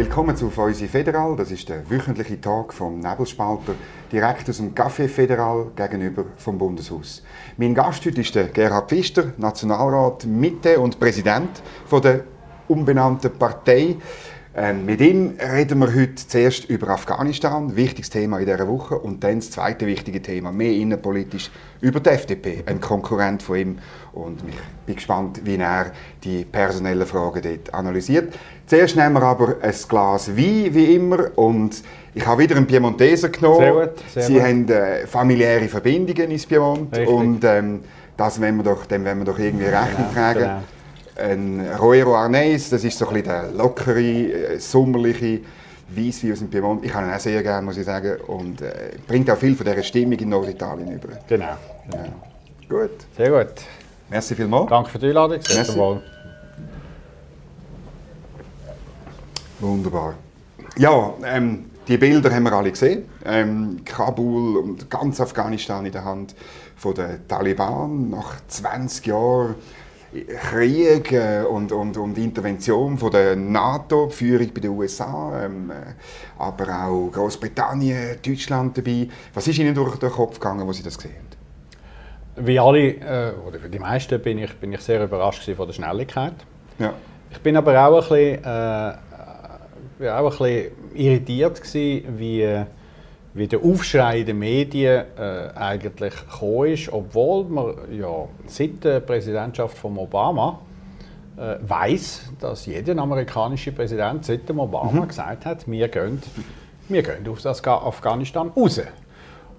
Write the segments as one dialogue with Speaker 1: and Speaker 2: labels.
Speaker 1: Willkommen zu Feusi Federal. Das ist der wöchentliche Tag vom Nebelspalter, direkt aus dem Café Federal gegenüber vom Bundeshaus. Mein Gast heute ist der Gerhard Pfister, Nationalrat Mitte und Präsident von der umbenannten Partei. Ähm, mit ihm reden wir heute zuerst über Afghanistan, wichtiges Thema in dieser Woche, und dann das zweite wichtige Thema, mehr innenpolitisch, über die FDP, ein Konkurrent von ihm. Und ich bin gespannt, wie er die personellen Fragen dort analysiert. Zuerst nehmen wir aber ein Glas Wein, wie immer, und ich habe wieder einen Piemonteser genommen.
Speaker 2: Sehr gut, sehr
Speaker 1: Sie
Speaker 2: gut.
Speaker 1: haben äh, familiäre Verbindungen ins Piemont
Speaker 2: Richtig.
Speaker 1: und ähm, das wollen wir doch, dem wollen wir doch irgendwie Rechnung
Speaker 2: Genau,
Speaker 1: tragen.
Speaker 2: genau.
Speaker 1: Ein Roero Arneis, das ist so ein bisschen der lockere, äh, sommerliche Weißwein aus dem Piemont. Ich habe ihn auch sehr gerne, muss ich sagen. Und äh, bringt auch viel von dieser Stimmung in Norditalien über.
Speaker 2: Genau.
Speaker 1: Ja. Gut.
Speaker 2: Sehr gut.
Speaker 1: Merci vielmals.
Speaker 2: Danke für die Einladung. Sehr
Speaker 1: Merci.
Speaker 2: wohl.
Speaker 1: Wunderbar. Ja, ähm, die Bilder haben wir alle gesehen. Ähm, Kabul und ganz Afghanistan in der Hand von den Taliban nach 20 Jahren Krieg äh, und, und, und Intervention von der NATO, die Führung bei den USA, ähm, äh, aber auch Großbritannien, Deutschland dabei. Was ist Ihnen durch den Kopf gegangen, als Sie das gesehen haben?
Speaker 2: Wie alle, äh, oder für die meisten, bin ich, bin ich sehr überrascht von der Schnelligkeit.
Speaker 1: Ja.
Speaker 2: Ich bin aber auch ein bisschen, äh, äh, auch ein bisschen irritiert gewesen, wie, wie der Aufschrei den Medien äh, eigentlich gekommen ist, obwohl man ja seit der Präsidentschaft von Obama äh, weiß, dass jeder amerikanische Präsident seit dem Obama gesagt hat, wir gehen, wir gehen aus Afghanistan raus.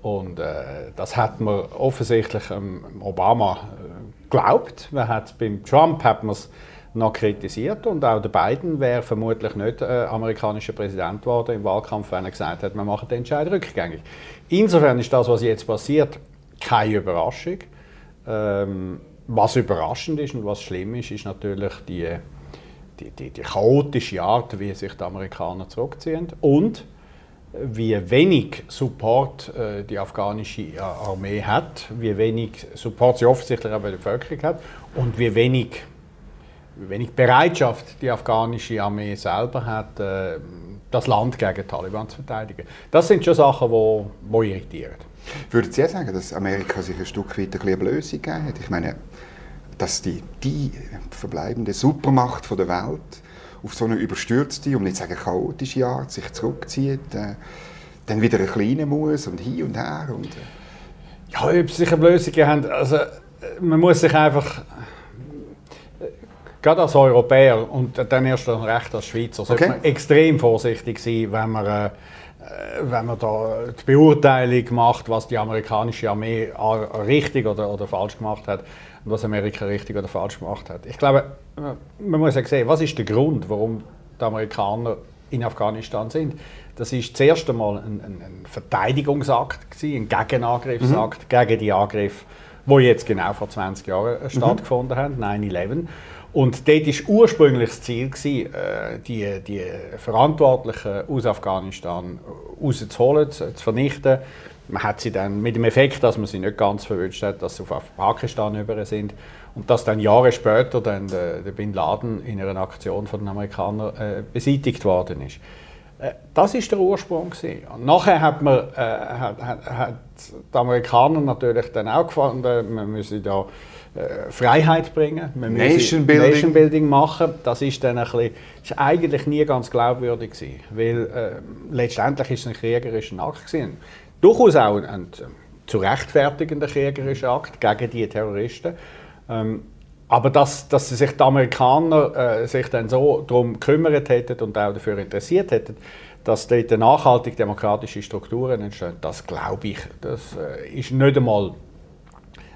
Speaker 2: Und äh, das hat man offensichtlich ähm, Obama äh, geglaubt. Man hat beim Trump hat man es noch kritisiert und auch der Biden wäre vermutlich nicht äh, amerikanischer Präsident geworden im Wahlkampf, wenn er gesagt hat, wir machen den Entscheid rückgängig. Insofern ist das, was jetzt passiert, keine Überraschung. Ähm, was überraschend ist und was schlimm ist, ist natürlich die, die, die, die chaotische Art, wie sich die Amerikaner zurückziehen und wie wenig Support äh, die afghanische äh, Armee hat, wie wenig Support sie offensichtlich auch bei der Bevölkerung hat und wie wenig, wenig Bereitschaft die afghanische Armee selber hat, äh, das Land gegen die Taliban zu verteidigen. Das sind schon Sachen, die wo, wo irritieren.
Speaker 1: Würden Sie sagen, dass Amerika sich ein Stück weit eine Blöße gegeben hat? Ich meine, dass die, die verbleibende Supermacht von der Welt auf so eine überstürzte, um nicht zu sagen chaotische Art sich zurückzieht, äh, dann wieder ein kleiner muss und hin und her. Und, äh,
Speaker 2: Ja, ob sie sich eine Lösung haben, also äh, man muss sich einfach, gerade als Europäer und dann erst recht als Schweizer, sollte
Speaker 1: Okay.
Speaker 2: man extrem vorsichtig sein, wenn man, äh, äh, wenn man da die Beurteilung macht, was die amerikanische Armee richtig oder, oder falsch gemacht hat und was Amerika richtig oder falsch gemacht hat. Ich glaube, äh, man muss ja sehen, was ist der Grund, warum die Amerikaner in Afghanistan sind. Das ist das erste Mal ein, ein, ein Verteidigungsakt, gewesen, ein Gegenangriffsakt gegen die Angriffe, die jetzt genau vor 20 Jahren äh, stattgefunden haben, 9-11. Und dort war ursprünglich das Ziel, gewesen, äh, die, die Verantwortlichen aus Afghanistan rauszuholen, zu, vernichten. Man hat sie dann mit dem Effekt, dass man sie nicht ganz verwünscht hat, dass sie auf Pakistan über sind und dass dann Jahre später dann der, der Bin Laden in einer Aktion von den Amerikanern äh, beseitigt worden ist. Äh, Das ist der Ursprung gewesen. Und nachher hat man, äh, hat, hat, hat die Amerikaner natürlich dann auch gefunden, man müsse da äh, Freiheit bringen, man
Speaker 1: Nation Building.
Speaker 2: Nation Building machen. Das ist dann ein bisschen, ist eigentlich nie ganz glaubwürdig gewesen, weil äh, letztendlich ist es ein kriegerischer Akt gewesen. Durchaus auch ein, ein zu rechtfertigender kriegerischer Akt gegen die Terroristen. Ähm, aber dass, dass sich die Amerikaner äh, sich dann so darum gekümmert hätten und auch dafür interessiert hätten, dass dort nachhaltig demokratische Strukturen entstehen, das glaube ich. Das äh, ist nicht einmal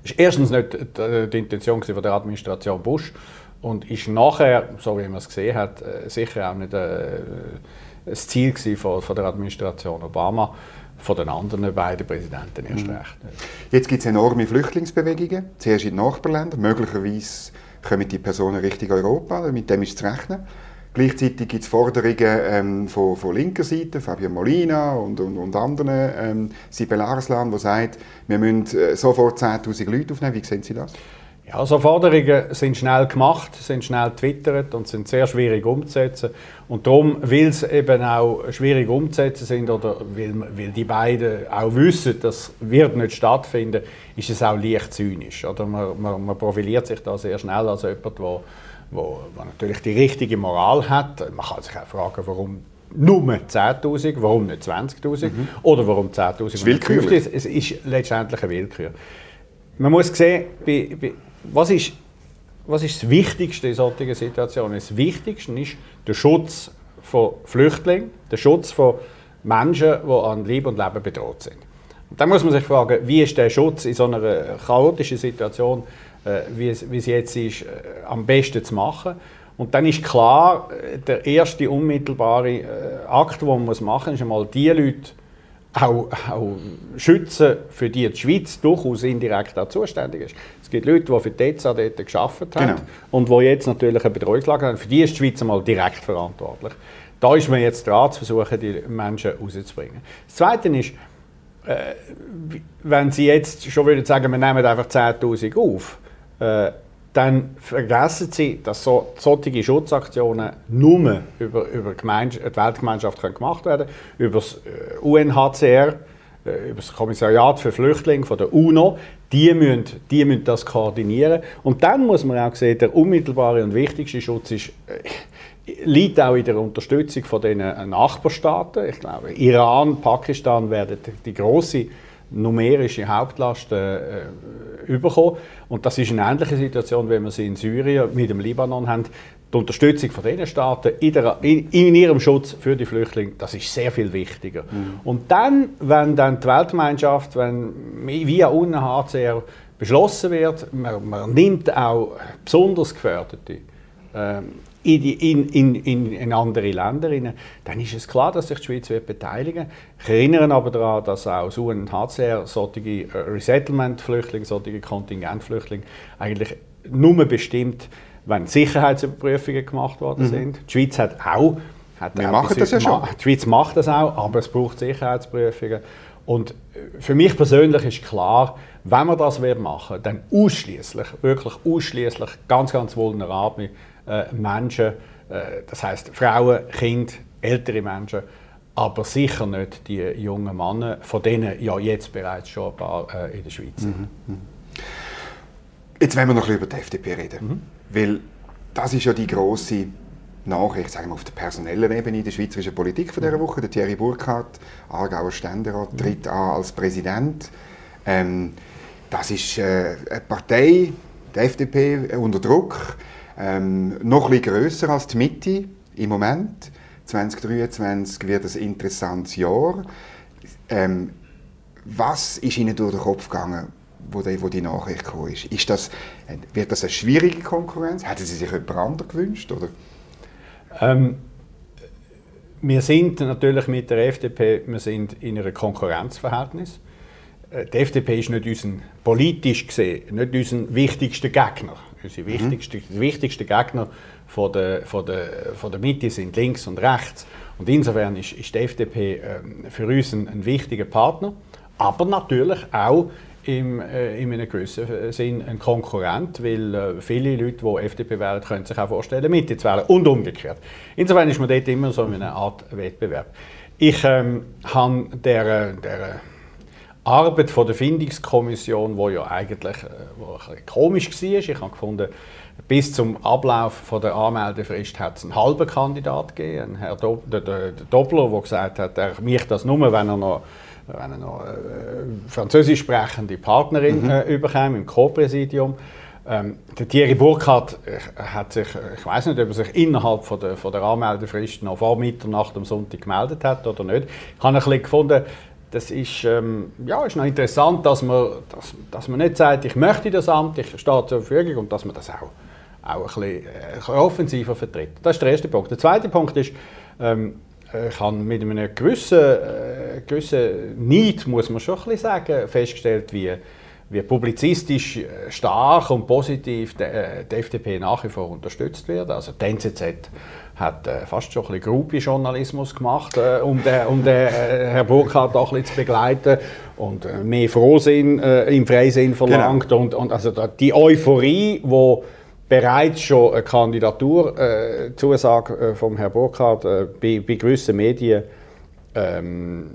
Speaker 2: ist erstens nicht die, die Intention von der Administration Bush und ist nachher, so wie man es gesehen hat, äh, sicher auch nicht äh, das Ziel von, von der Administration Obama, von den anderen beiden Präsidenten erst recht.
Speaker 1: Jetzt gibt es enorme Flüchtlingsbewegungen, zuerst in den Nachbarländern. Möglicherweise kommen die Personen Richtung Europa, mit dem ist zu rechnen. Gleichzeitig gibt es Forderungen ähm, von, von linker Seite, Fabio Molina und, und, und anderen, ähm, Sibel Arslan, die sagt, wir müssen äh, sofort 10'000 Leute aufnehmen. Wie sehen Sie das?
Speaker 2: Ja, so Forderungen sind schnell gemacht, sind schnell twittert und sind sehr schwierig umzusetzen. Und darum, weil es eben auch schwierig umzusetzen sind oder weil, weil die beiden auch wissen, das wird nicht stattfinden, ist es auch leicht zynisch. Oder man, man, man profiliert sich da sehr schnell als jemand, der wo, wo, natürlich die richtige Moral hat. Man kann sich auch fragen, warum nur 10.000, warum nicht 20.000 mhm. oder warum 10.000
Speaker 1: Es ist willkürlich.
Speaker 2: Es ist letztendlich eine Willkür. Man muss sehen, bei, bei, was, ist, was ist das Wichtigste in solchen Situationen? Das Wichtigste ist der Schutz von Flüchtlingen, der Schutz von Menschen, die an Leben und Leben bedroht sind. Und dann muss man sich fragen, wie ist der Schutz in so einer chaotischen Situation, wie, es, wie es jetzt ist, äh, am besten zu machen. Und dann ist klar, äh, der erste unmittelbare äh, Akt, den man machen muss, ist einmal die Leute auch, auch schützen, für die die Schweiz durchaus indirekt auch zuständig ist. Es gibt Leute, die für die EZA dort gearbeitet haben genau. und die jetzt natürlich eine Betreuungslage haben. Für die ist die Schweiz einmal direkt verantwortlich. Da ist man jetzt dran, zu versuchen, die Menschen rauszubringen. Das Zweite ist, äh, wenn Sie jetzt schon würden sagen, wir nehmen einfach 10'000 auf, äh, dann vergessen Sie, dass so, solche Schutzaktionen nur über, über die Weltgemeinschaft können gemacht werden können, über das äh, UNHCR, äh, über das Kommissariat für Flüchtlinge von der UNO. Die müssen, die müssen das koordinieren. Und dann muss man auch sehen, der unmittelbare und wichtigste Schutz ist, äh, liegt auch in der Unterstützung von den Nachbarstaaten. Ich glaube, Iran, Pakistan werden die große numerische Hauptlast äh, bekommen. Und das ist eine ähnliche Situation, wie wir sie in Syrien mit dem Libanon haben. Die Unterstützung von diesen Staaten in, der, in, in, ihrem Schutz für die Flüchtlinge, das ist sehr viel wichtiger. Mhm. Und dann, wenn dann die Weltgemeinschaft, wenn via UNHCR beschlossen wird, man, man nimmt auch besonders Gefährdete, ähm, in, die, in, in, in, andere Länder rein, dann ist es klar, dass sich die Schweiz wird beteiligen wird. Ich erinnere aber daran, dass auch das UNHCR solche äh, Resettlement-Flüchtlinge, solche Kontingentflüchtlinge eigentlich nur bestimmt, wenn Sicherheitsüberprüfungen gemacht worden mhm. sind. Die Schweiz hat auch
Speaker 1: hat Wir machen das ja schon.
Speaker 2: Die Schweiz macht das auch, aber es braucht Sicherheitsprüfungen. Und äh, für mich persönlich ist klar, wenn wir das machen dann ausschließlich, wirklich ausschließlich ganz, ganz vulnerable Menschen, äh, das heißt Frauen, Kinder, ältere Menschen, aber sicher nicht die jungen Männer, von denen ja jetzt bereits schon ein paar äh, in der Schweiz sind. Mhm. mhm.
Speaker 1: Jetzt wollen wir noch über die FDP reden, mhm. weil das ist ja die große Nachricht, sagen wir auf der personellen Ebene in der schweizerischen Politik von dieser mhm. Woche. Der Thierry Burkhardt, Aargauer Ständerat, tritt an als Präsident. Ähm, das ist äh, eine Partei, die FDP, unter Druck. Ähm, noch etwas grösser als die Mitte im Moment. 2023 wird ein interessantes Jahr. Ähm, was ist Ihnen durch den Kopf gegangen, wo die, wo die Nachricht kam? Ist, ist das, wird das eine schwierige Konkurrenz? Hätten Sie sich jemand anderes gewünscht? Oder?
Speaker 2: Ähm, wir sind natürlich mit der FDP wir sind in einem Konkurrenzverhältnis. Äh, die FDP ist nicht unser, politisch gesehen nicht unser wichtigster Gegner. Unsere wichtigsten, mhm. wichtigsten Gegner von der, von, der, von der Mitte sind links und rechts. Und insofern ist, ist die FDP äh, für uns ein, ein, wichtiger Partner, aber natürlich auch im, äh, in einem gewissen Sinn ein Konkurrent, weil äh, viele Leute, die FDP wählen, können sich auch vorstellen, Mitte zu wählen und umgekehrt. Insofern ist man dort immer so in einer Art Wettbewerb. Ich ähm, habe der, der Arbeit von der Findungskommission, wo ja eigentlich äh, wo komisch war. Ich habe gefunden, bis zum Ablauf von der Anmeldefrist hat es einen halben Kandidat gegeben, Herr Do der, der, Doppler, der gesagt hat, er mich das nur, wenn er noch, wenn er noch äh, französisch sprechende Partnerin mhm. äh, überkam im Co-Präsidium. Ähm, der Thierry Burkhardt äh, hat sich, ich weiß nicht, ob er sich innerhalb von der, von der Anmeldefrist noch vor Mitternacht am Sonntag gemeldet hat oder nicht. Ich habe ein bisschen gefunden, das ist, ähm, ja, ist noch interessant, dass man, dass, dass man nicht sagt, ich möchte das Amt, ich stehe zur Verfügung und dass man das auch, auch ein bisschen, äh, ein offensiver vertritt. Das ist der erste Punkt. Der zweite Punkt ist, ähm, ich habe mit einem gewissen, äh, gewissen Neid, muss man schon ein bisschen sagen, festgestellt, wie, wie publizistisch äh, stark und positiv die, äh, die FDP nach wie vor unterstützt wird. Also die NZZ hat äh, fast schon ein bisschen Groupie-Journalismus gemacht, äh, um den, um den äh, Herrn Burkhardt auch ein bisschen zu begleiten und mehr Frohsinn im Freisinn verlangt. Genau. Und, und also die Euphorie, die bereits schon eine Kandidaturzusage vom Herrn Burkhardt bei, bei gewissen Medien ähm,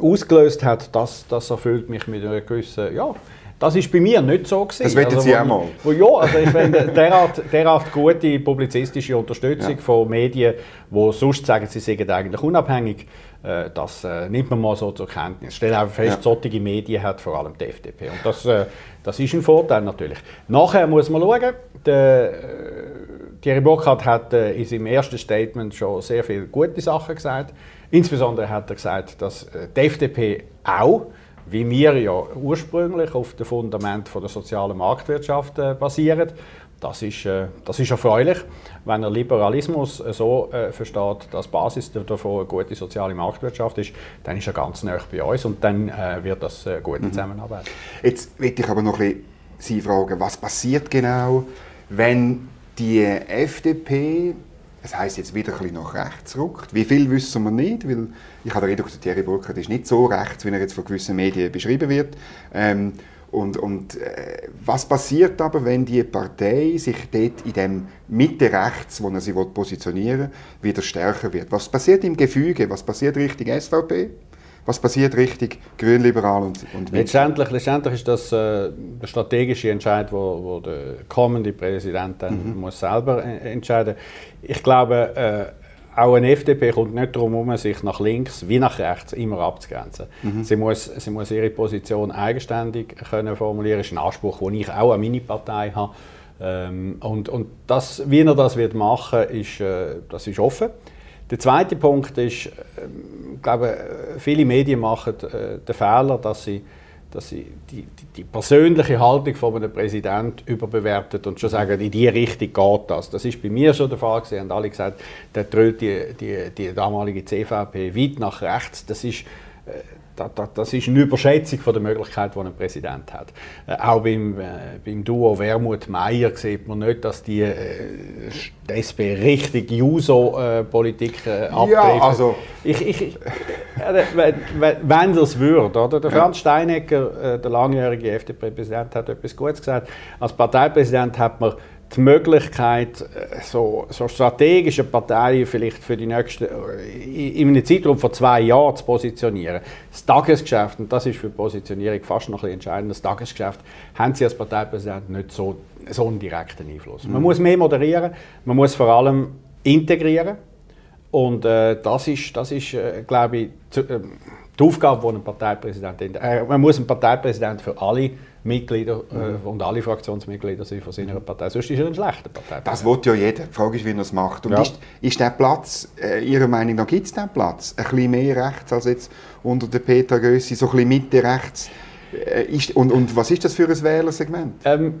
Speaker 2: ausgelöst hat, das, das erfüllt mich mit einer gewissen, ja, das ist bei mir nicht so gewesen.
Speaker 1: Das wette also, Sie auch mal.
Speaker 2: Wo, ja, also ich finde derart, derart gute publizistische Unterstützung ja. von Medien, die sonst sagen, sie seien eigentlich unabhängig, äh, das äh, nimmt man mal so zur Kenntnis. Stellt einfach fest, ja. solche Medien hat vor allem die FDP. Und das, äh, das ist ein Vorteil natürlich. Nachher muss man schauen, der, äh, Thierry Burkhardt hat äh, in seinem ersten Statement schon sehr viele gute Sachen gesagt. Insbesondere hat er gesagt, dass äh, die FDP auch wie wir ja ursprünglich auf dem Fundament von der sozialen Marktwirtschaft äh, basieren. Das ist, äh, das ist erfreulich, wenn er Liberalismus äh, so äh, versteht, dass Basis davon eine gute soziale Marktwirtschaft ist, dann ist er ganz nah bei uns und dann äh, wird das eine gute mhm. Zusammenarbeit.
Speaker 1: Jetzt möchte ich aber noch ein bisschen Sie fragen, was passiert genau, wenn die FDP es heisst jetzt wieder ein nach rechts rückt. Wie viel wissen wir nicht, weil ich habe den Eindruck, Thierry Burkhardt ist nicht so rechts, wie er jetzt von gewissen Medien beschrieben wird. Ähm, und, und äh, was passiert aber, wenn die Partei sich dort in dem Mitte-Rechts, wo er sie positionieren will, wieder stärker wird? Was passiert im Gefüge? Was passiert Richtung SVP? Was passiert richtig grünliberal und, und
Speaker 2: letztendlich, letztendlich ist das äh, der strategische Entscheid, wo, wo der kommende Präsident dann mhm. muss selber entscheiden. Ich glaube, äh, auch eine FDP kommt nicht darum herum, sich nach links wie nach rechts immer abzugrenzen. Mhm. Sie, muss, sie muss ihre Position eigenständig können formulieren. Das ist ein Anspruch, den ich auch an meine Partei habe. Ähm, und, und das, wie er das wird machen, ist, äh, das ist offen. Der zweite Punkt ist, ähm, ich glaube, viele Medien machen äh, den Fehler, dass sie, dass sie die, die, die persönliche Haltung von einem Präsidenten überbewerten und schon sagen, in diese Richtung geht das. Das ist bei mir schon der Fall gewesen. Und alle gesagt, der trölt die, die, die damalige CVP weit nach rechts. Das ist äh, das ist eine Überschätzung von der Möglichkeit, die ein Präsident hat. Äh, auch beim, äh, beim Duo Wermuth-Meyer sieht man nicht, dass die, äh, die SP richtig Juso-Politik äh, abtrifft. Ja, also... Ich, ich, wenn, wenn das würde, oder? Der Franz Steinecker, äh, der langjährige FDP-Präsident, hat etwas Gutes gesagt. Als Parteipräsident hat man die Möglichkeit, äh, so, so strategische Parteien vielleicht für die nächsten, äh, in einem Zeitraum von zwei Jahren zu positionieren. Das Tagesgeschäft, und das ist für die Positionierung fast noch ein entscheidend, das Tagesgeschäft haben Sie als Parteipräsident nicht so, so einen direkten Einfluss. Man mhm. muss mehr moderieren, man muss vor allem integrieren und äh, das ist, das ist äh, glaube ich, zu, äh, die Aufgabe, die ein Parteipräsident hat. Äh, man muss ein Parteipräsident für alle Mitglieder äh, und alle Fraktionsmitglieder sind von seiner Partei. Sonst ist er ein schlechter Partei.
Speaker 1: Das will ja jeder. Die Frage ist, wie er es macht. Und ja. ist, ist der Platz, äh, Ihrer Meinung nach, gibt es den Platz? Ein bisschen mehr rechts als jetzt unter der Peter Gössi, so ein bisschen Mitte rechts. Äh, ist, und, und was ist das für ein Wählersegment? Ähm,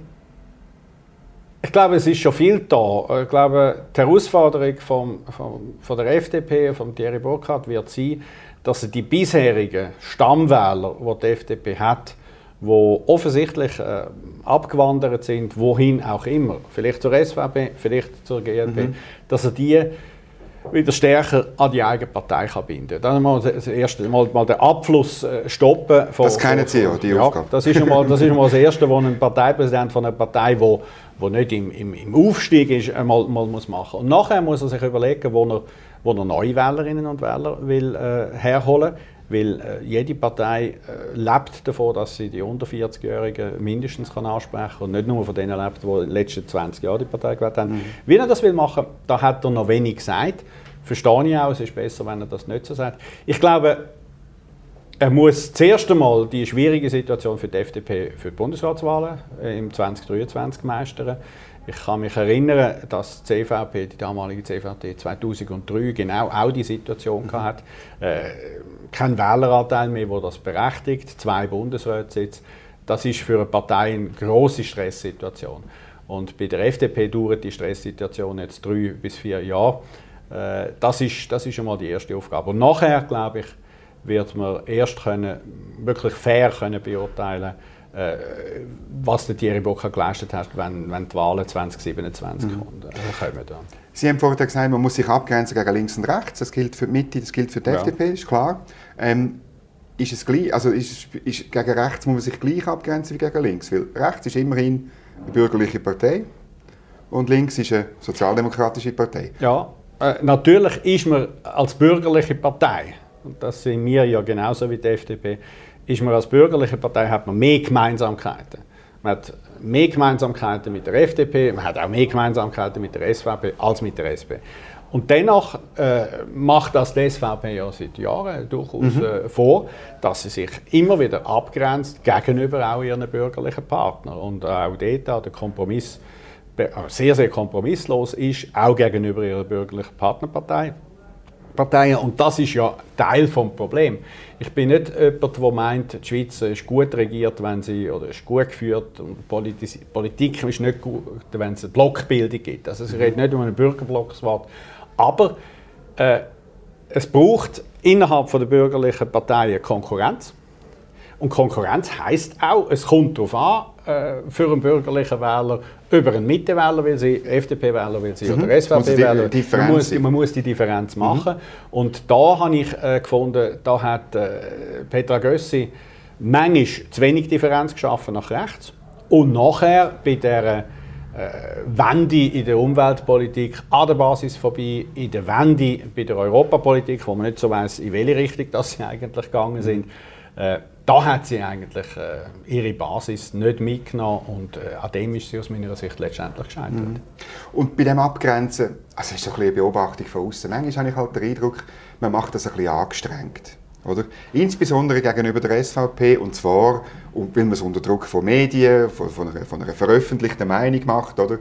Speaker 2: ich glaube, es ist schon viel da. Ich glaube, die Herausforderung vom, vom, von der FDP, von Thierry Burkhardt, wird sein, dass er die bisherigen Stammwähler, die die FDP hat, die offensichtlich äh, abgewandert sind, wohin auch immer, vielleicht zur SVP, vielleicht zur GLP, mhm. dass er die wieder stärker an die eigene Partei kann binden kann. Dann mal, das erste, mal, mal den Abfluss äh, stoppen.
Speaker 1: Von, das kennen Sie ja, die ja, Aufgabe.
Speaker 2: Das ist, mal, das ist mal das Erste, was ein Parteipräsident von einer Partei, wo, wo nicht im, im, im Aufstieg ist, mal, mal muss machen Und nachher muss er sich überlegen, wo er, wo er neue Wählerinnen und Wähler will, äh, herholen will weil äh, jede Partei äh, lebt davon, dass sie die unter 40-Jährigen mindestens kann ansprechen kann und nicht nur von denen lebt, die in den letzten 20 Jahren die Partei gewählt haben. Mhm. Wie er das will machen, da hat er noch wenig gesagt. Verstehe ich auch, es ist besser, wenn er das nicht so sagt. Ich glaube, er muss zuerst einmal die schwierige Situation für die FDP für die Bundesratswahlen äh, im 2023 meistern. Ich kann mich erinnern, dass die CVP, die damalige CVP 2003 genau auch die Situation mhm. hatte. Äh, kein Wähleranteil mehr, wo das berechtigt, zwei Bundesratssitze. Das ist für eine Partei eine große Stresssituation. Und bei der FDP dauert die Stresssituation jetzt drei bis vier Jahre. Äh, das ist, das ist schon mal die erste Aufgabe. Und nachher, glaube ich, wird man erst können, wirklich fair können beurteilen äh, was der Thierry Bocker geleistet hat, wenn, wenn die Wahlen 2027 mhm. kommen.
Speaker 1: Äh, kommen dann. Sie haben vorhin gesagt, man muss sich abgrenzen gegen links und rechts. Das gilt für die Mitte, das gilt für die ja. FDP, ist klar. Ähm, ist es gleich, also ist, ist, gegen rechts muss man sich gleich abgrenzen wie gegen links? Weil rechts ist immerhin eine bürgerliche Partei und links ist eine sozialdemokratische Partei.
Speaker 2: Ja, äh, natürlich ist man als bürgerliche Partei, und das sind wir ja genauso wie die FDP, ist man als bürgerliche Partei hat man mehr Gemeinsamkeiten. Man hat mehr Gemeinsamkeiten mit der FDP, man hat auch mehr Gemeinsamkeiten mit der SVP als mit der SP. Und dennoch äh, macht das die SVP ja seit Jahren durchaus mhm. äh, vor, dass sie sich immer wieder abgrenzt gegenüber auch ihren bürgerlichen Partnern. Und auch dort der Kompromiss äh, sehr, sehr kompromisslos ist, auch gegenüber ihrer bürgerlichen Partnerpartei. Parteien. Und das ist ja Teil des Problems. Ich bin nicht jemand, der meint, die Schweiz ist gut regiert, wenn sie, oder ist gut geführt und Politis Politik ist nicht gut, wenn es eine Blockbildung gibt. Also ich rede nicht um einen Bürgerblockswort. Aber äh, es braucht innerhalb der bürgerlichen Parteien Konkurrenz. Und Konkurrenz heißt auch, es kommt darauf an, für einen bürgerlichen Wähler über einen Mittenwähler will sie, FDP-Wähler will sie mhm. oder SVP-Wähler. Man, muss, man muss die Differenz mhm. machen. Mhm. Und da habe ich äh, gefunden, da hat äh, Petra Gössi manchmal zu wenig Differenz geschaffen nach rechts. Und nachher bei der äh, Wende in der Umweltpolitik an der Basis vorbei, in der Wende bei der Europapolitik, wo man nicht so weiß, in welche Richtung das sie eigentlich gegangen sind. Äh, da hat sie eigentlich äh, ihre Basis nicht mitgenommen und äh, an dem ist sie aus meiner Sicht letztendlich gescheitert. Mhm.
Speaker 1: Und bei dem Abgrenzen, also ist so ein eine Beobachtung von außen. Manchmal habe ich halt den Eindruck, man macht das ein bisschen angestrengt. Oder? Insbesondere gegenüber der SVP und zwar, weil man es unter Druck von Medien, von, von, einer, von einer, veröffentlichten Meinung macht. Oder?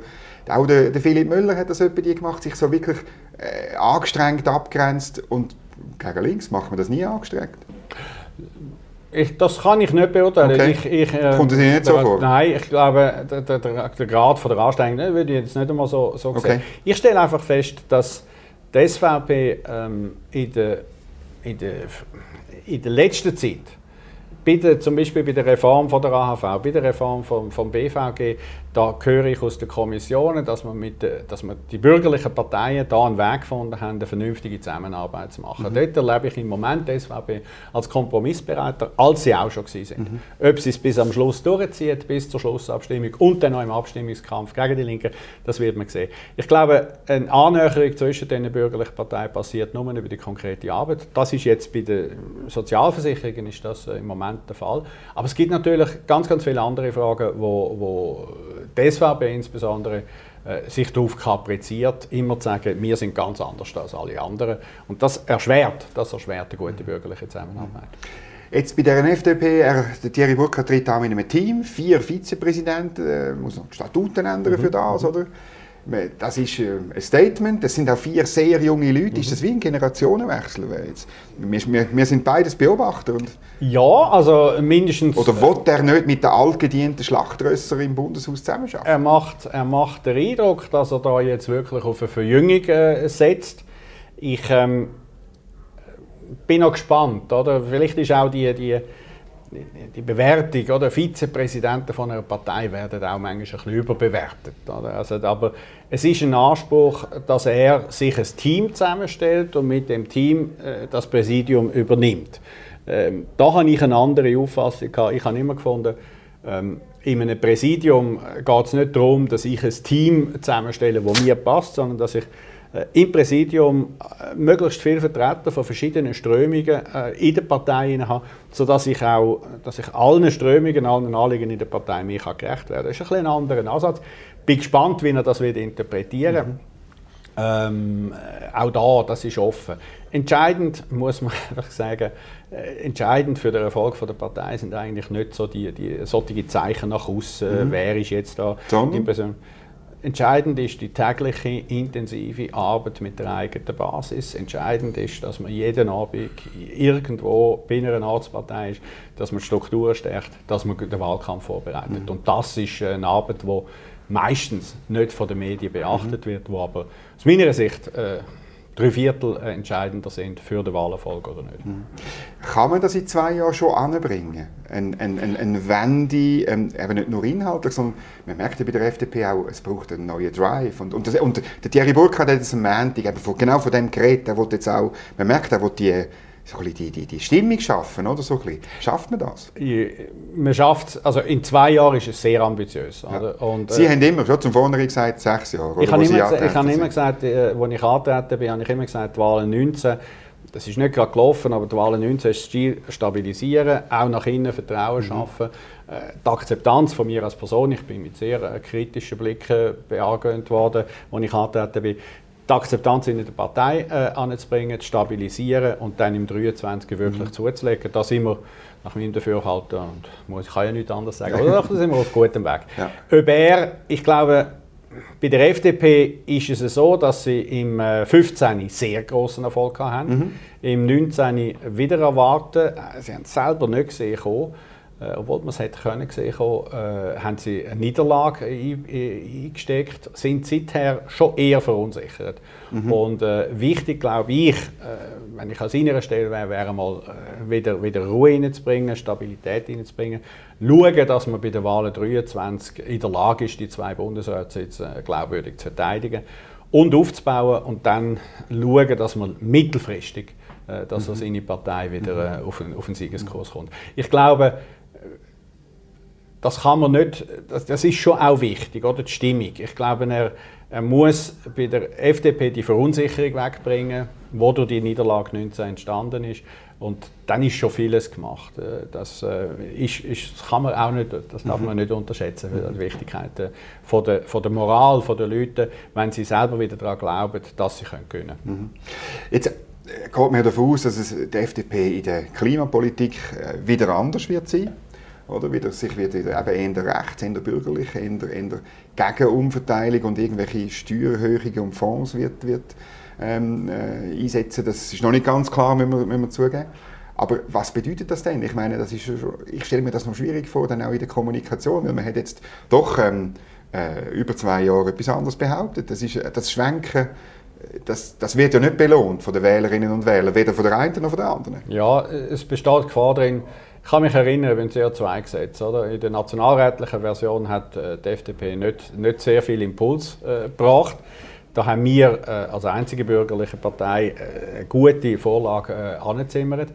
Speaker 1: Auch der, der Philipp Müller hat das etwa gemacht, sich so wirklich äh, angestrengt abgrenzt und gegen links macht man das nie angestrengt.
Speaker 2: Ich, das kann ich nicht beurteilen.
Speaker 1: Okay.
Speaker 2: Ich,
Speaker 1: ich, äh, Kommt es Ihnen nicht so vor?
Speaker 2: Nein, ich glaube, der, der, der Grad von der Anstrengung ne, würde ich jetzt nicht einmal so, so okay. sehen. Ich stelle einfach fest, dass die SVP ähm, in, der, in, der, in der letzten Zeit bei der, zum Beispiel bei der Reform von der AHV, bei der Reform vom, vom BVG, da höre ich aus den Kommissionen, dass man, mit, dass man die bürgerlichen Parteien da einen Weg gefunden haben, eine vernünftige Zusammenarbeit zu machen. Mhm. Dort erlebe ich im Moment die SVP als Kompromissbereiter, als sie auch schon waren. Mhm. Ob sie es bis am Schluss durchzieht, bis zur Schlussabstimmung und dann noch im Abstimmungskampf gegen die Linken, das wird man sehen. Ich glaube, eine Annäherung zwischen den bürgerlichen Parteien passiert nur über die konkrete Arbeit. Das ist jetzt bei den Sozialversicherungen ist das äh, im Moment der Fall. Aber es gibt natürlich ganz, ganz viele andere Fragen, wo, wo die SVP insbesondere äh, sich darauf kapriziert, immer zu sagen, wir sind ganz anders als alle anderen. Und das erschwert, das erschwert eine gute bürgerliche Zusammenarbeit.
Speaker 1: Jetzt bei der FDP, er, Thierry Burkhardt tritt auch mit einem Team, vier Vizepräsidenten, äh, muss noch Statuten ändern mhm. für das, oder? Das ist äh, ein Statement, das sind auch vier sehr junge Leute. Mhm. Ist das wie ein Generationenwechsel? Jetzt, wir, wir, wir, sind beides Beobachter. Und
Speaker 2: ja, also mindestens...
Speaker 1: Oder will er nicht mit den altgedienten Schlachtrösser im Bundeshaus zusammenarbeiten?
Speaker 2: Er macht, er macht den Eindruck, dass er da jetzt wirklich auf eine Verjüngung äh, setzt. Ich ähm, bin noch gespannt. Oder? Vielleicht ist auch die... die die Bewertung, oder Vizepräsidenten von einer Partei werden auch manchmal ein bisschen überbewertet. Oder? Also, aber es ist ein Anspruch, dass er sich ein Team zusammenstellt und mit dem Team äh, das Präsidium übernimmt. Ähm, da habe ich eine andere Auffassung gehabt. Ich habe immer gefunden, ähm, in einem Präsidium geht es nicht darum, dass ich ein Team zusammenstelle, das mir passt, sondern dass ich äh, im Präsidium äh, möglichst viele Vertreter von verschiedenen Strömungen äh, in der Partei habe, sodass ich auch dass ich allen Strömungen, allen Anliegen in der Partei mir gerecht werden kann. Das ist ein, ein anderer Ansatz. Ich bin gespannt, wie er das wird interpretieren mhm. ähm, Auch da, das ist offen. Entscheidend muss man einfach sagen, entscheidend für den Erfolg der Partei sind eigentlich nicht so die, die solche Zeichen nach außen, mhm. wer ist jetzt da
Speaker 1: Sondern? die Person.
Speaker 2: Entscheidend ist die tägliche intensive Arbeit mit der eigenen Basis. Entscheidend ist, dass man jeden Abend irgendwo bei einer Arztpartei ist, dass man die Strukturen stärkt, dass man den Wahlkampf vorbereitet. Mhm. Und das ist eine Arbeit, die meistens nicht von den Medien beachtet mhm. wird, wo aber aus meiner Sicht äh, drei Viertel entscheidender sind für den Wahlerfolg oder nicht. Mhm.
Speaker 1: Kann man das in zwei Jahren schon anbringen? Ein, ein, ein, ein Wende, ähm, eben nicht nur inhaltlich, sondern man merkt ja bei der FDP auch, es braucht einen neuen Drive. Und, und, das, und der Thierry Burkhardt hat jetzt am Montag eben von, genau von dem geredet, er jetzt auch, man merkt, er will die so ein die, die, die Stimmung schaffen, oder so ein Schafft man das?
Speaker 2: man schafft also in zwei Jahren ist es sehr ambitiös. Ja.
Speaker 1: Und, Sie äh, haben immer, schon zum Vornherein gesagt, sechs Jahre.
Speaker 2: Ich habe immer, ich habe immer gesagt, äh, als ich angetreten bin, habe ich immer gesagt, die Wahlen 19, das ist nicht gerade gelaufen, aber die Wahlen 19 ist das Ziel stabilisieren, auch nach innen Vertrauen mhm. schaffen. Äh, die Akzeptanz von mir als Person, ich bin mit sehr äh, kritischen Blicken bearbeitet worden, als ich angetreten bin, die Akzeptanz in der Partei äh, anzubringen, zu stabilisieren und dann im 23 wirklich mhm. zuzulegen. Da sind wir nach meinem Dafürhalten, und muss, ich kann ja nichts anderes sagen, aber da sind wir auf gutem Weg. Ja. Ob er, ich glaube, bei der FDP ist es so, dass sie im 15. Äh, sehr großen Erfolg haben, mhm. im 19. wieder erwarten. Äh, sie haben es selber nicht gesehen. Kommen. Äh, obwohl man es hätte können sehen äh, haben sie eine Niederlage eingesteckt, sind seither schon eher verunsichert. Mhm. Und äh, wichtig, glaube ich, äh, wenn ich an seiner Stelle wäre, wäre mal äh, wieder, wieder Ruhe reinzubringen, Stabilität reinzubringen, schauen, dass man bei der Wahl 23 in der Lage ist, die zwei Bundesratssitze äh, glaubwürdig zu verteidigen und aufzubauen und dann schauen, dass man mittelfristig dass mhm. seine Partei wieder auf, einen, auf einen Siegeskurs kommt. Ich glaube, das kann man nicht, das, das, ist schon auch wichtig, oder, die Stimmung. Ich glaube, er, er muss bei der FDP die Verunsicherung wegbringen, wo durch die Niederlage 19 entstanden ist. Und dann ist schon vieles gemacht. Äh, das, äh, ist, ist, das kann man auch nicht, das darf man nicht unterschätzen, die Wichtigkeit äh, von der, von der Moral der Leute, wenn sie selber wieder daran glauben, dass sie können gewinnen können. Mhm.
Speaker 1: Jetzt geht man davon aus, dass es die FDP in der Klimapolitik wieder anders wird sein oder? Wieder, sich wieder eben eher rechts, eher bürgerlich, eher, eher gegen Umverteilung und irgendwelche Steuererhöhungen und Fonds wird, wird ähm, äh, einsetzen. Das ist noch nicht ganz klar, müssen wir, müssen zugeben. Aber was bedeutet das denn? Ich meine, das ist ich stelle mir das noch schwierig vor, dann auch in der Kommunikation, weil man hat jetzt doch ähm, äh, über zwei Jahre etwas anderes behauptet. Das, ist, das Schwenken das, das, wird ja nicht belohnt von den Wählerinnen und Wählern, weder von der einen noch von der anderen.
Speaker 2: Ja, es besteht Gefahr drin, ich kann mich erinnern, beim CO2-Gesetz. In der nationalrätlichen Version hat äh, die FDP nicht, nicht sehr viel Impuls äh, gebracht. Da haben wir äh, als einzige bürgerliche Partei äh, eine gute Vorlage äh, angezimmert.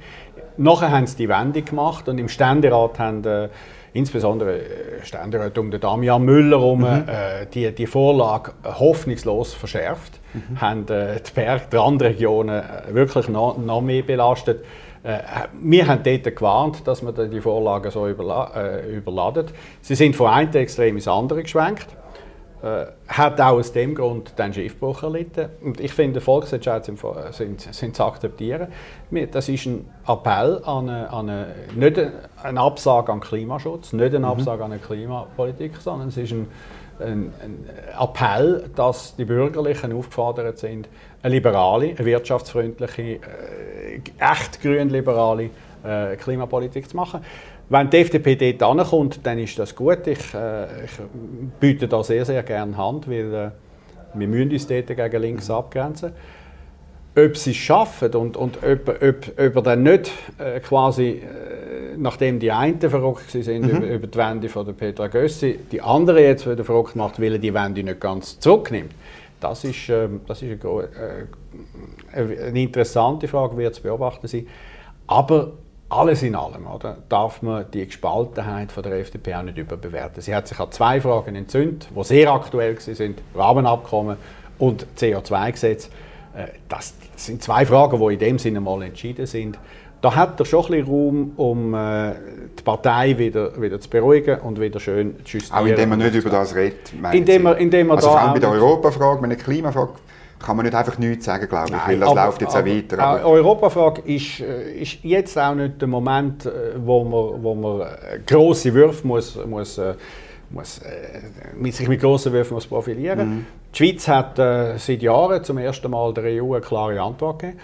Speaker 2: Nachher haben sie die Wende gemacht und im Ständerat haben äh, insbesondere äh, Ständerat um den Damian Müller herum, mhm. die, die Vorlage hoffnungslos verschärft, mhm. haben die Berg, die Randregionen wirklich noch, noch mehr belastet. Äh, wir haben dort gewarnt, dass man die Vorlagen so überla äh, überladet. Sie sind von einem Extrem ins andere geschwenkt. Äh, hat auch aus dem Grund den Schiffbruch erlitten. Und ich finde, Volksentscheid sind, sind, sind, zu akzeptieren. Das ist ein Appell an eine, an eine, nicht eine Absage an Klimaschutz, nicht eine mhm. Absage an eine Klimapolitik, sondern es ist ein, ein, Appell, dass die Bürgerlichen aufgefordert sind, eine liberale, eine wirtschaftsfreundliche, äh, echt grün-liberale äh, Klimapolitik zu machen. Wenn die FDP dort ankommt, dann ist das gut. Ich, äh, ich biete da sehr, sehr gerne Hand, weil äh, wir müssen uns dort gegen links abgrenzen ob sie es schaffen und, und ob, ob, ob er dann nicht äh, quasi, äh, nachdem die einen verrückt sind mhm. über, über, die Wende von der Petra Gössi, die andere jetzt wieder verrückt macht, weil er die Wende nicht ganz zurücknimmt. Das ist, äh, das ist eine, äh, eine, interessante Frage, wie zu beobachten sein. Aber alles in allem oder, darf man die Gespaltenheit von der FDP auch nicht überbewerten. Sie hat sich an zwei Fragen entzündet, die sehr aktuell sind: Rahmenabkommen und CO2-Gesetz. Äh, das sind zwei Fragen, die in dem Sinne mal entschieden sind. Da hat er schon ein bisschen Raum, um äh, die Partei wieder, wieder zu beruhigen und wieder schön
Speaker 1: zu justieren. Auch indem man nicht über das redet,
Speaker 2: indem man, indem man
Speaker 1: Also vor allem bei der Europafrage, bei der Klimafrage, kann man nicht einfach nichts sagen, glaube ich, Nein, weil das aber, läuft jetzt aber, auch weiter.
Speaker 2: Aber. Europafrage ist, äh, ist jetzt auch nicht der Moment, äh, wo man, wo man grosse Würfe muss, muss, muss äh, sich mit grossen Würfen muss profilieren mhm. Die Schweiz hat äh, seit Jahren zum ersten Mal der EU eine klare Antwort gegeben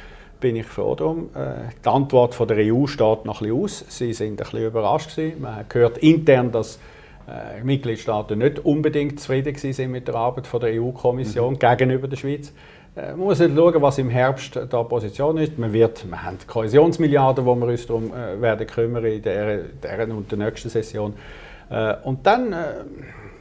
Speaker 2: bin ich froh darum. Äh, die Antwort von der EU steht noch ein bisschen aus. Sie sind ein bisschen überrascht gewesen. Man hat gehört intern, dass äh, Mitgliedstaaten nicht unbedingt zufrieden sind mit der Arbeit von der EU-Kommission mhm. gegenüber der Schweiz. äh, man muss nicht schauen, was im Herbst da Position ist. Man wird, wir haben Kohäsionsmilliarden, wo wir uns darum äh, werden kümmern in der, der und der nächsten Session. Äh, und dann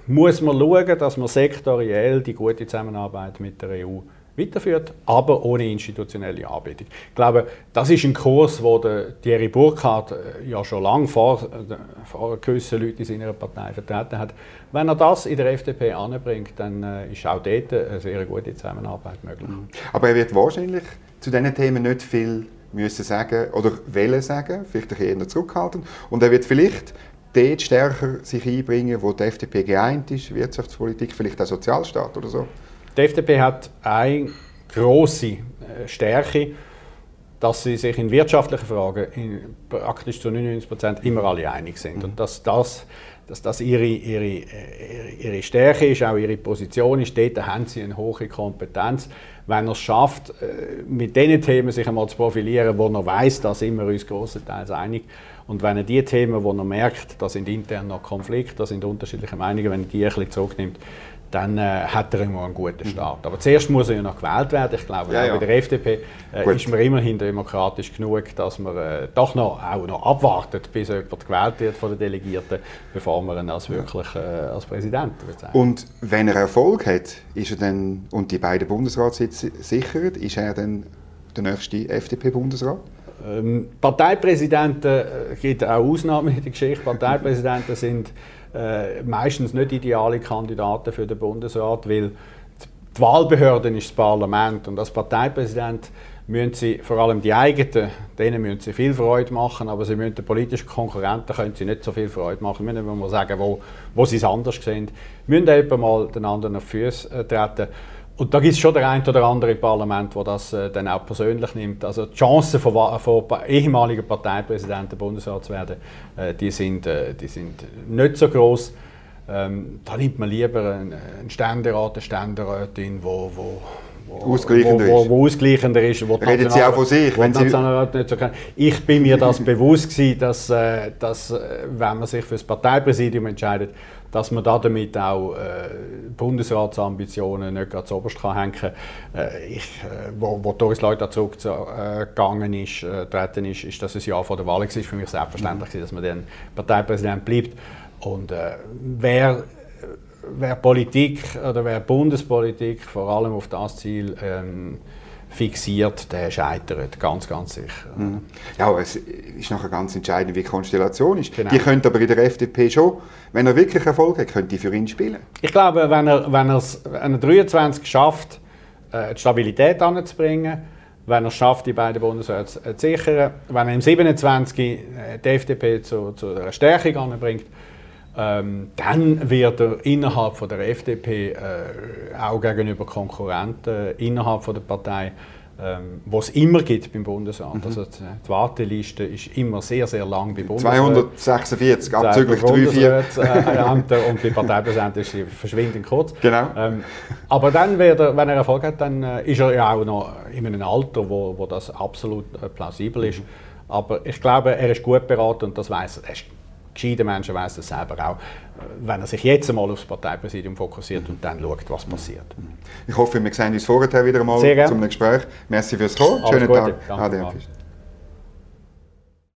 Speaker 2: muss man schauen, dass man sektoriell die gute Zusammenarbeit mit der EU weiterführt, aber ohne institutionelle Anbindung. Ich glaube, das ist ein Kurs, wo der Thierry Burkhardt äh, ja schon lange vor, äh, vor gewissen Leuten in seiner Partei vertreten hat. Wenn er das in der FDP anbringt, dann äh, ist auch dort eine sehr gute Zusammenarbeit möglich. Mhm.
Speaker 1: Aber er wird wahrscheinlich zu diesen Themen nicht viel müssen sagen oder wollen sagen, vielleicht eher zurückhalten. Und er wird vielleicht dort stärker sich einbringen, wo die FDP geeint ist, Wirtschaftspolitik, vielleicht auch Sozialstaat oder so.
Speaker 2: Die FDP hat eine große äh, Stärke, dass sie sich in wirtschaftlichen Fragen in praktisch zu 99 Prozent immer alle einig sind. Mhm. Und dass das, dass das ihre, ihre, ihre, ihre Stärke ist, auch ihre Position ist. Dort haben sie eine hohe Kompetenz. Wenn er es schafft, äh, mit diesen Themen sich einmal zu profilieren, wo er weiß, dass sind wir uns grossenteils einig. Und wenn er die Themen, wo er merkt, da sind intern noch Konflikte, da sind unterschiedliche Meinungen, wenn er die ein bisschen zurücknimmt, dann äh, hat er immer einen guten Start. Aber zuerst muss er ja noch gewählt werden. Ich glaube, ja, ja. bei der FDP äh, ist man immerhin demokratisch genug, dass man äh, doch noch, auch noch abwartet, bis jemand gewählt wird von den Delegierten, bevor man ihn als wirklich äh, als Präsident
Speaker 1: bezeichnet. Und wenn er Erfolg hat, ist er dann, und die beiden Bundesratssitze sichert, ist er dann der nächste FDP-Bundesrat?
Speaker 2: Ähm, Parteipräsidenten, äh, gibt auch Ausnahmen in der Geschichte, Parteipräsidenten sind äh, meistens nicht ideale Kandidaten für den Bundesrat, weil die Wahlbehörde ist das Parlament und als Parteipräsident müssen sie vor allem die eigenen, denen müssen sie viel Freude machen, aber sie müssen den politischen Konkurrenten können sie nicht so viel Freude machen. Wir müssen mal sagen, wo, wo sie es anders sehen. Wir müssen eben mal den anderen auf die Füße äh, treten. Und da gibt es schon der ein oder andere im Parlament, der das äh, dann auch persönlich nimmt. Also die Chancen von, von ehemaligen Parteipräsidenten Bundesrat zu werden, äh, die, sind, äh, die sind nicht so groß. Ähm, da nimmt man lieber einen, einen Ständerat, eine Ständerätin, wo, wo
Speaker 1: ausgleichender
Speaker 2: wo, wo, wo ausgleichender ist. Wo
Speaker 1: Reden Sie auch von sich?
Speaker 2: Wenn Sie nicht so ich bin mir das bewusst gewesen, dass, äh, dass äh, wenn man sich für das Parteipräsidium entscheidet, dass man da damit auch äh, Bundesratsambitionen nicht ganz oberst kann hängen. Äh, ich, äh, wo, wo Doris Leuthard zurückgegangen ist, äh, treten ist, ist das ein Jahr vor der Wahl gewesen. für mich selbstverständlich, mhm. dass man dann Parteipräsident bleibt. Und äh, wer wer Politik oder wer Bundespolitik vor allem auf das Ziel ähm, fixiert, der scheitert, ganz, ganz sicher.
Speaker 1: Mhm. Ja, es ist nachher ganz entscheidend, wie die Konstellation ist. Genau. Die könnte aber in der FDP schon, wenn er wirklich Erfolg hat, könnte die für ihn spielen.
Speaker 2: Ich glaube, wenn er, wenn wenn er 23 schafft, äh, die Stabilität anzubringen, wenn er es schafft, die beiden Bundesräte zu sichern, wenn er im 27 äh, die FDP zu, zu einer Stärkung anbringt, ähm, dann wird er innerhalb von der FDP äh, auch gegenüber Konkurrenten innerhalb von der Partei ähm, was es immer gibt beim Bundesrat. Mhm. Also die Warteliste ist immer sehr, sehr lang
Speaker 1: beim Bundesrat. 246, abzüglich 3, 4.
Speaker 2: Äh, und bei Parteipräsidenten ist sie verschwindend kurz.
Speaker 1: Genau.
Speaker 2: Ähm, aber dann, er, wenn er Erfolg hat, dann äh, ist er ja auch noch in einem Alter, wo, wo das absolut äh, plausibel ist. Mhm. Aber ich glaube, er ist gut beraten und das weiß er gescheite Menschen wissen das selber auch, wenn er sich jetzt einmal aufs Parteipräsidium fokussiert und dann schaut, was passiert.
Speaker 1: Ich hoffe, wir sehen uns vorher wieder einmal zum Gespräch. Merci fürs Kommen.
Speaker 2: Schönen Tag. Danke. Ade.